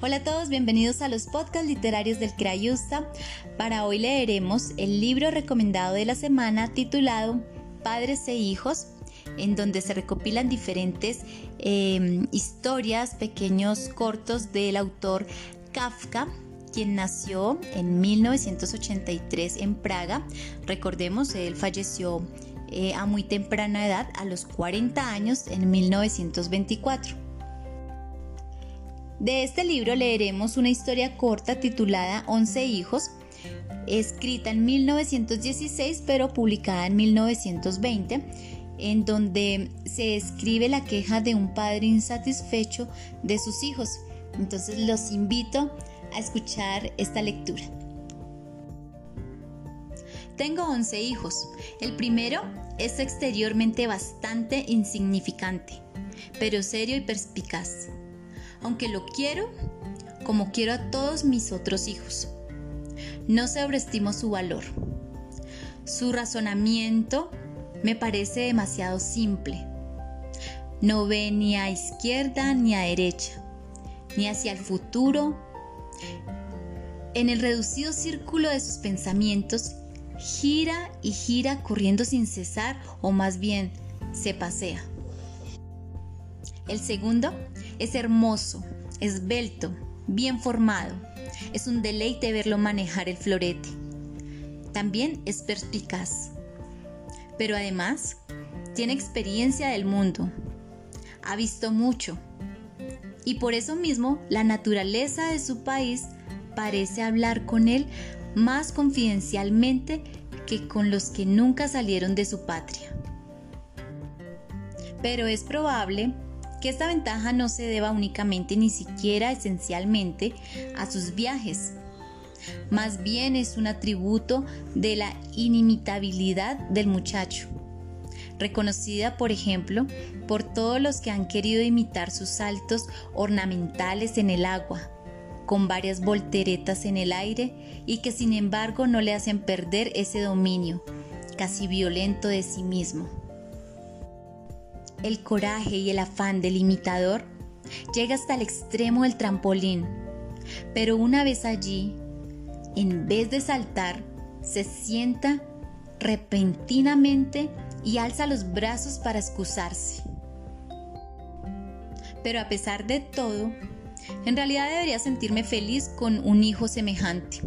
Hola a todos, bienvenidos a los podcasts literarios del Crayusta. Para hoy leeremos el libro recomendado de la semana titulado Padres e Hijos, en donde se recopilan diferentes em, historias, pequeños cortos del autor Kafka, quien nació en 1983 en Praga. Recordemos, él falleció eh, a muy temprana edad, a los 40 años, en 1924. De este libro leeremos una historia corta titulada Once hijos, escrita en 1916 pero publicada en 1920, en donde se escribe la queja de un padre insatisfecho de sus hijos. Entonces los invito a escuchar esta lectura. Tengo 11 hijos. El primero es exteriormente bastante insignificante, pero serio y perspicaz aunque lo quiero como quiero a todos mis otros hijos. No sobreestimo su valor. Su razonamiento me parece demasiado simple. No ve ni a izquierda ni a derecha, ni hacia el futuro. En el reducido círculo de sus pensamientos, gira y gira corriendo sin cesar o más bien se pasea. El segundo es hermoso, esbelto, bien formado. Es un deleite verlo manejar el florete. También es perspicaz. Pero además, tiene experiencia del mundo. Ha visto mucho. Y por eso mismo, la naturaleza de su país parece hablar con él más confidencialmente que con los que nunca salieron de su patria. Pero es probable que esta ventaja no se deba únicamente ni siquiera esencialmente a sus viajes. Más bien es un atributo de la inimitabilidad del muchacho, reconocida por ejemplo por todos los que han querido imitar sus saltos ornamentales en el agua, con varias volteretas en el aire y que sin embargo no le hacen perder ese dominio casi violento de sí mismo el coraje y el afán del imitador llega hasta el extremo del trampolín, pero una vez allí, en vez de saltar, se sienta repentinamente y alza los brazos para excusarse. Pero a pesar de todo, en realidad debería sentirme feliz con un hijo semejante.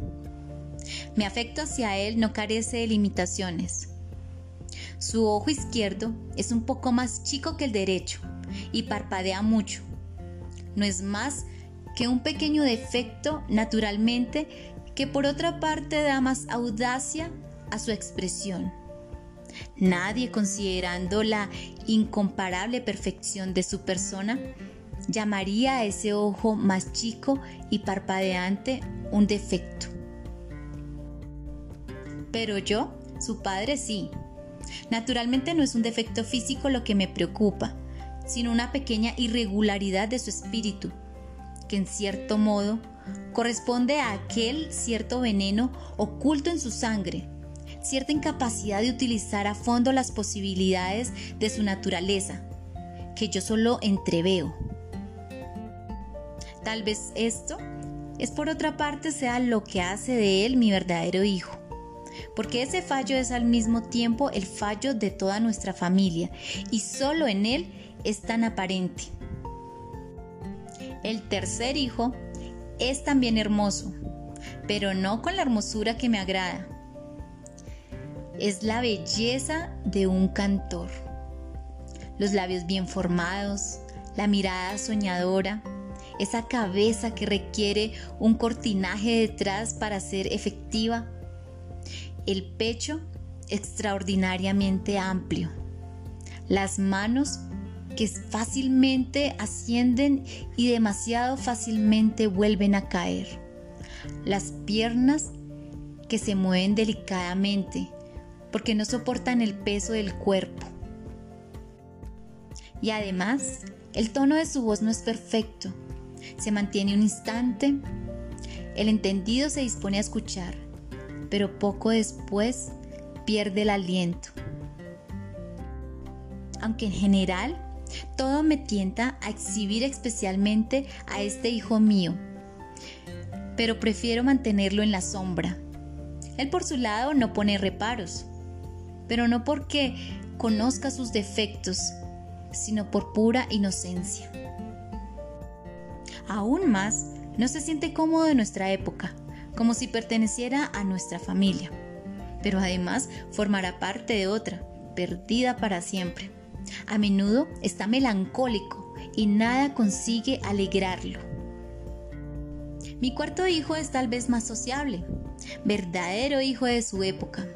Mi afecto hacia él no carece de limitaciones. Su ojo izquierdo es un poco más chico que el derecho y parpadea mucho. No es más que un pequeño defecto naturalmente que por otra parte da más audacia a su expresión. Nadie, considerando la incomparable perfección de su persona, llamaría a ese ojo más chico y parpadeante un defecto. Pero yo, su padre sí, Naturalmente no es un defecto físico lo que me preocupa, sino una pequeña irregularidad de su espíritu, que en cierto modo corresponde a aquel cierto veneno oculto en su sangre, cierta incapacidad de utilizar a fondo las posibilidades de su naturaleza, que yo solo entreveo. Tal vez esto es por otra parte sea lo que hace de él mi verdadero hijo porque ese fallo es al mismo tiempo el fallo de toda nuestra familia y solo en él es tan aparente. El tercer hijo es también hermoso, pero no con la hermosura que me agrada. Es la belleza de un cantor. Los labios bien formados, la mirada soñadora, esa cabeza que requiere un cortinaje detrás para ser efectiva el pecho extraordinariamente amplio, las manos que fácilmente ascienden y demasiado fácilmente vuelven a caer, las piernas que se mueven delicadamente porque no soportan el peso del cuerpo. Y además, el tono de su voz no es perfecto, se mantiene un instante, el entendido se dispone a escuchar pero poco después pierde el aliento. Aunque en general todo me tienta a exhibir especialmente a este hijo mío, pero prefiero mantenerlo en la sombra. Él por su lado no pone reparos, pero no porque conozca sus defectos, sino por pura inocencia. Aún más, no se siente cómodo en nuestra época, como si perteneciera a nuestra familia, pero además formará parte de otra, perdida para siempre. A menudo está melancólico y nada consigue alegrarlo. Mi cuarto hijo es tal vez más sociable, verdadero hijo de su época.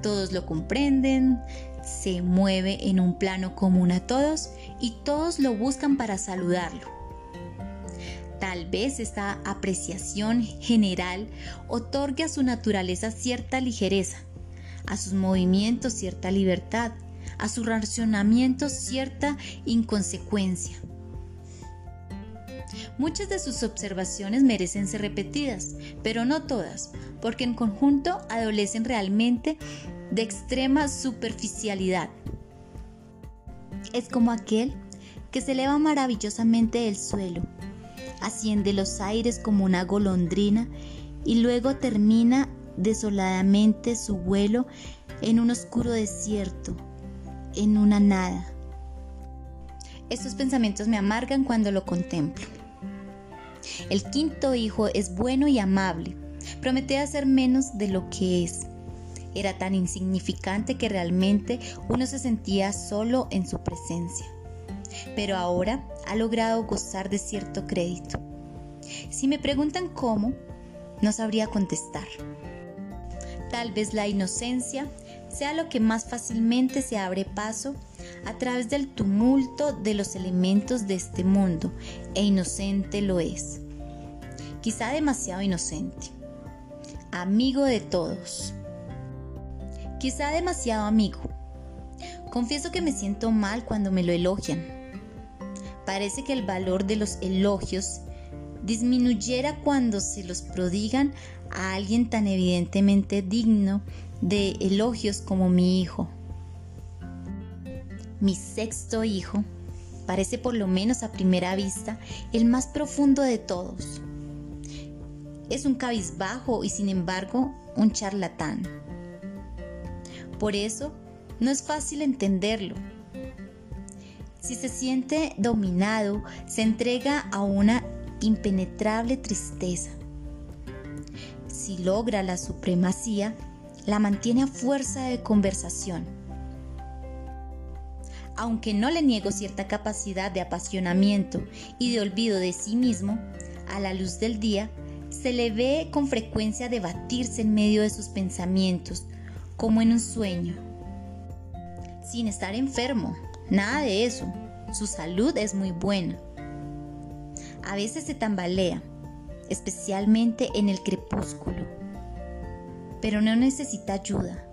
Todos lo comprenden, se mueve en un plano común a todos y todos lo buscan para saludarlo. Tal vez esta apreciación general otorgue a su naturaleza cierta ligereza, a sus movimientos cierta libertad, a su racionamiento cierta inconsecuencia. Muchas de sus observaciones merecen ser repetidas, pero no todas, porque en conjunto adolecen realmente de extrema superficialidad. Es como aquel que se eleva maravillosamente del suelo, asciende los aires como una golondrina y luego termina desoladamente su vuelo en un oscuro desierto, en una nada. Estos pensamientos me amargan cuando lo contemplo. El quinto hijo es bueno y amable. Promete hacer menos de lo que es. Era tan insignificante que realmente uno se sentía solo en su presencia. Pero ahora ha logrado gozar de cierto crédito. Si me preguntan cómo, no sabría contestar. Tal vez la inocencia sea lo que más fácilmente se abre paso a través del tumulto de los elementos de este mundo, e inocente lo es. Quizá demasiado inocente. Amigo de todos. Quizá demasiado amigo. Confieso que me siento mal cuando me lo elogian. Parece que el valor de los elogios disminuyera cuando se los prodigan a alguien tan evidentemente digno de elogios como mi hijo. Mi sexto hijo parece por lo menos a primera vista el más profundo de todos. Es un cabizbajo y sin embargo un charlatán. Por eso no es fácil entenderlo. Si se siente dominado, se entrega a una impenetrable tristeza. Si logra la supremacía, la mantiene a fuerza de conversación aunque no le niego cierta capacidad de apasionamiento y de olvido de sí mismo, a la luz del día, se le ve con frecuencia debatirse en medio de sus pensamientos, como en un sueño. Sin estar enfermo, nada de eso. Su salud es muy buena. A veces se tambalea, especialmente en el crepúsculo. Pero no necesita ayuda,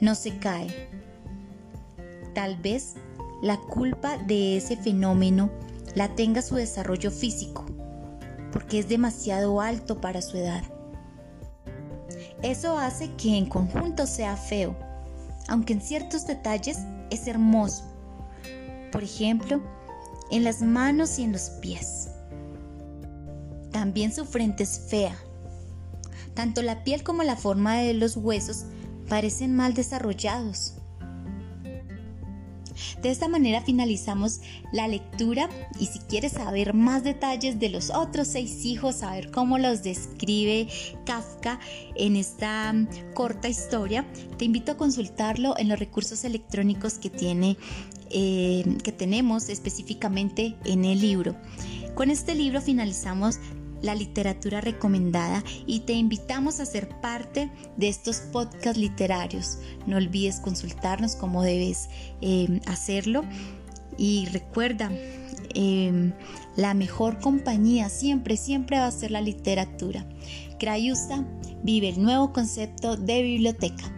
no se cae. Tal vez la culpa de ese fenómeno la tenga su desarrollo físico, porque es demasiado alto para su edad. Eso hace que en conjunto sea feo, aunque en ciertos detalles es hermoso. Por ejemplo, en las manos y en los pies. También su frente es fea. Tanto la piel como la forma de los huesos parecen mal desarrollados. De esta manera finalizamos la lectura y si quieres saber más detalles de los otros seis hijos, saber cómo los describe Kafka en esta mm, corta historia, te invito a consultarlo en los recursos electrónicos que tiene eh, que tenemos específicamente en el libro. Con este libro finalizamos la literatura recomendada y te invitamos a ser parte de estos podcasts literarios. No olvides consultarnos cómo debes eh, hacerlo y recuerda, em, la mejor compañía siempre, siempre va a ser la literatura. Crayusta vive el nuevo concepto de biblioteca.